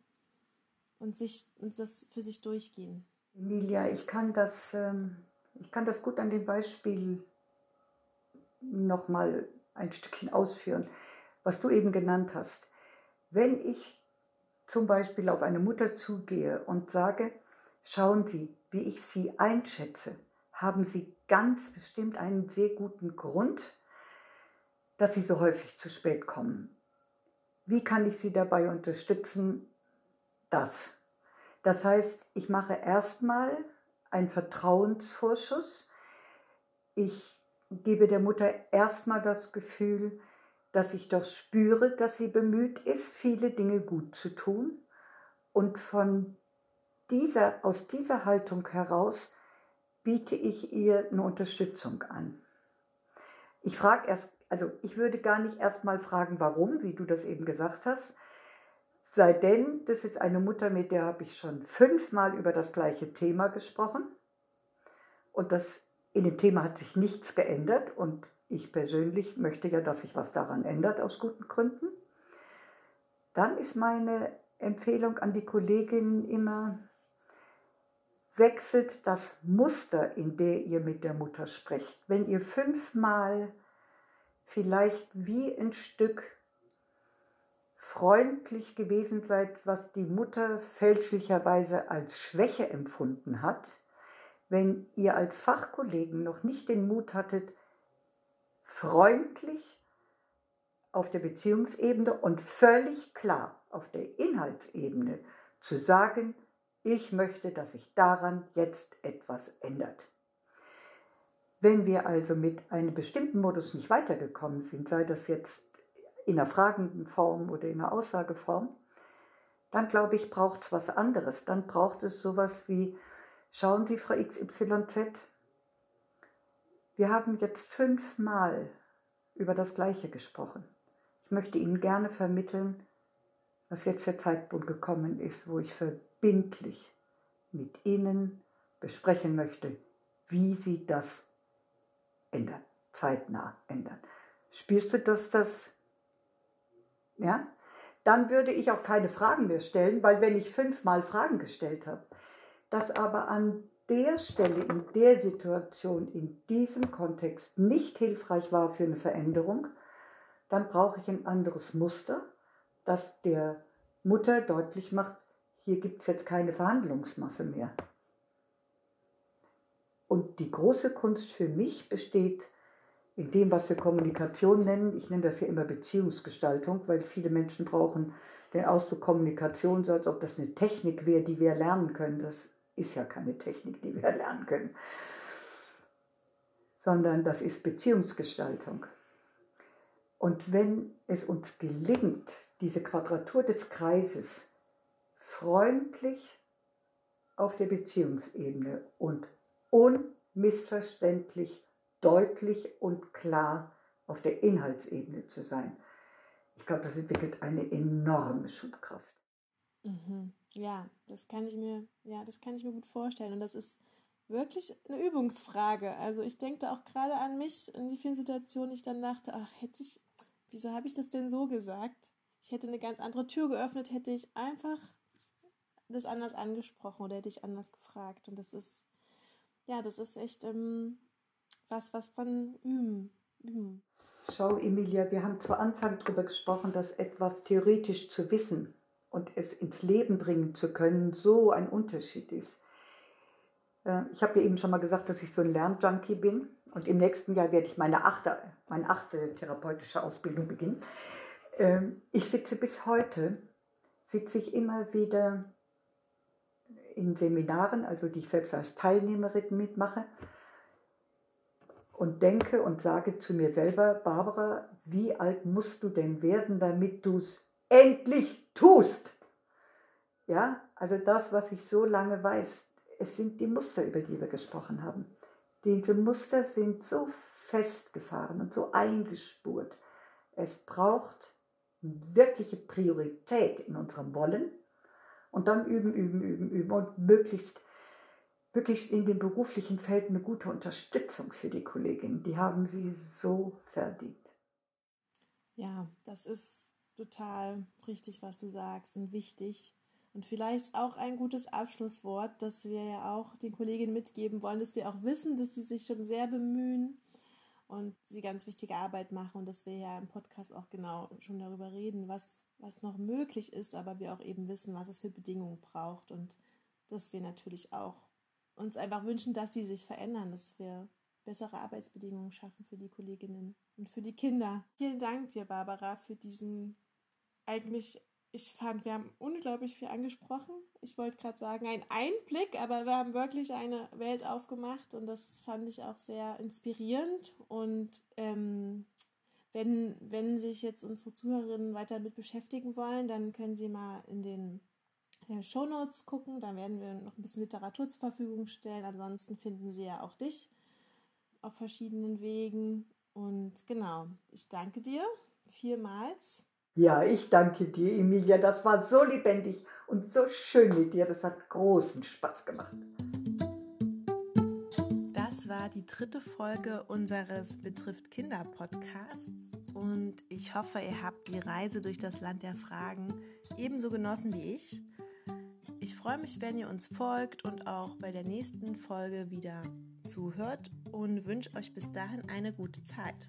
und sich und das für sich durchgehen. Emilia, ich kann das ähm, ich kann das gut an dem Beispiel nochmal ein Stückchen ausführen, was du eben genannt hast. Wenn ich zum Beispiel auf eine Mutter zugehe und sage, schauen Sie, wie ich Sie einschätze, haben Sie ganz bestimmt einen sehr guten Grund, dass Sie so häufig zu spät kommen. Wie kann ich Sie dabei unterstützen? Das. Das heißt, ich mache erstmal ein Vertrauensvorschuss. Ich gebe der Mutter erstmal das Gefühl, dass ich doch spüre, dass sie bemüht ist, viele Dinge gut zu tun. Und von dieser, aus dieser Haltung heraus biete ich ihr eine Unterstützung an. Ich frage erst, also ich würde gar nicht erstmal fragen, warum, wie du das eben gesagt hast, Sei denn, das ist jetzt eine Mutter, mit der habe ich schon fünfmal über das gleiche Thema gesprochen. Und das, in dem Thema hat sich nichts geändert. Und ich persönlich möchte ja, dass sich was daran ändert, aus guten Gründen. Dann ist meine Empfehlung an die Kolleginnen immer, wechselt das Muster, in der ihr mit der Mutter sprecht. Wenn ihr fünfmal vielleicht wie ein Stück freundlich gewesen seid, was die Mutter fälschlicherweise als Schwäche empfunden hat, wenn ihr als Fachkollegen noch nicht den Mut hattet, freundlich auf der Beziehungsebene und völlig klar auf der Inhaltsebene zu sagen, ich möchte, dass sich daran jetzt etwas ändert. Wenn wir also mit einem bestimmten Modus nicht weitergekommen sind, sei das jetzt in einer fragenden Form oder in einer Aussageform, dann glaube ich, braucht es was anderes. Dann braucht es sowas wie, schauen Sie, Frau XYZ, wir haben jetzt fünfmal über das Gleiche gesprochen. Ich möchte Ihnen gerne vermitteln, dass jetzt der Zeitpunkt gekommen ist, wo ich verbindlich mit Ihnen besprechen möchte, wie Sie das ändern, zeitnah ändern. Spürst du, dass das ja, dann würde ich auch keine Fragen mehr stellen, weil wenn ich fünfmal Fragen gestellt habe, das aber an der Stelle, in der Situation, in diesem Kontext nicht hilfreich war für eine Veränderung, dann brauche ich ein anderes Muster, das der Mutter deutlich macht, hier gibt es jetzt keine Verhandlungsmasse mehr. Und die große Kunst für mich besteht in dem, was wir Kommunikation nennen. Ich nenne das ja immer Beziehungsgestaltung, weil viele Menschen brauchen den Ausdruck Kommunikation so, als ob das eine Technik wäre, die wir lernen können. Das ist ja keine Technik, die wir lernen können, sondern das ist Beziehungsgestaltung. Und wenn es uns gelingt, diese Quadratur des Kreises freundlich auf der Beziehungsebene und unmissverständlich, deutlich und klar auf der Inhaltsebene zu sein. Ich glaube, das entwickelt eine enorme Schubkraft. Mhm. Ja, das kann ich mir, ja, das kann ich mir gut vorstellen. Und das ist wirklich eine Übungsfrage. Also ich denke da auch gerade an mich, in wie vielen Situationen ich dann dachte, ach, hätte ich, wieso habe ich das denn so gesagt? Ich hätte eine ganz andere Tür geöffnet, hätte ich einfach das anders angesprochen oder hätte ich anders gefragt. Und das ist, ja, das ist echt ähm, was, was von üben. üben. Schau, Emilia, wir haben zu Anfang darüber gesprochen, dass etwas theoretisch zu wissen und es ins Leben bringen zu können, so ein Unterschied ist. Äh, ich habe ja eben schon mal gesagt, dass ich so ein Lernjunkie bin und im nächsten Jahr werde ich meine achte, meine achte therapeutische Ausbildung beginnen. Ähm, ich sitze bis heute, sitze ich immer wieder in Seminaren, also die ich selbst als Teilnehmerin mitmache, und denke und sage zu mir selber, Barbara, wie alt musst du denn werden, damit du es endlich tust? Ja, also das, was ich so lange weiß, es sind die Muster, über die wir gesprochen haben. Diese Muster sind so festgefahren und so eingespurt. Es braucht wirkliche Priorität in unserem Wollen und dann üben, üben, üben, üben und möglichst, möglichst in dem beruflichen Feld eine gute Unterstützung für die Kolleginnen. Die haben sie so verdient. Ja, das ist total richtig, was du sagst und wichtig. Und vielleicht auch ein gutes Abschlusswort, dass wir ja auch den Kolleginnen mitgeben wollen, dass wir auch wissen, dass sie sich schon sehr bemühen und sie ganz wichtige Arbeit machen und dass wir ja im Podcast auch genau schon darüber reden, was, was noch möglich ist, aber wir auch eben wissen, was es für Bedingungen braucht und dass wir natürlich auch uns einfach wünschen, dass sie sich verändern, dass wir bessere Arbeitsbedingungen schaffen für die Kolleginnen und für die Kinder. Vielen Dank dir, Barbara, für diesen eigentlich ich fand, wir haben unglaublich viel angesprochen. Ich wollte gerade sagen, ein Einblick, aber wir haben wirklich eine Welt aufgemacht und das fand ich auch sehr inspirierend. Und ähm, wenn, wenn sich jetzt unsere Zuhörerinnen weiter damit beschäftigen wollen, dann können sie mal in den äh, Show Notes gucken. Da werden wir noch ein bisschen Literatur zur Verfügung stellen. Ansonsten finden sie ja auch dich auf verschiedenen Wegen. Und genau, ich danke dir vielmals ja, ich danke dir, Emilia. Das war so lebendig und so schön mit dir. Das hat großen Spaß gemacht. Das war die dritte Folge unseres Betrifft Kinder Podcasts und ich hoffe, ihr habt die Reise durch das Land der Fragen ebenso genossen wie ich. Ich freue mich, wenn ihr uns folgt und auch bei der nächsten Folge wieder zuhört und wünsche euch bis dahin eine gute Zeit.